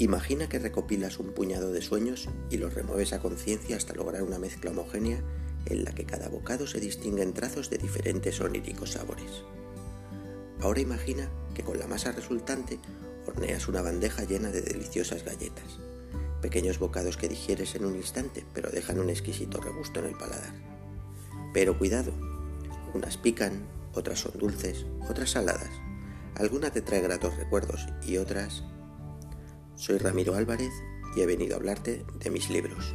Imagina que recopilas un puñado de sueños y los remueves a conciencia hasta lograr una mezcla homogénea en la que cada bocado se distingue en trazos de diferentes oníricos sabores. Ahora imagina que con la masa resultante horneas una bandeja llena de deliciosas galletas, pequeños bocados que digieres en un instante pero dejan un exquisito regusto en el paladar. Pero cuidado, unas pican, otras son dulces, otras saladas, alguna te trae gratos recuerdos y otras soy Ramiro Álvarez y he venido a hablarte de mis libros.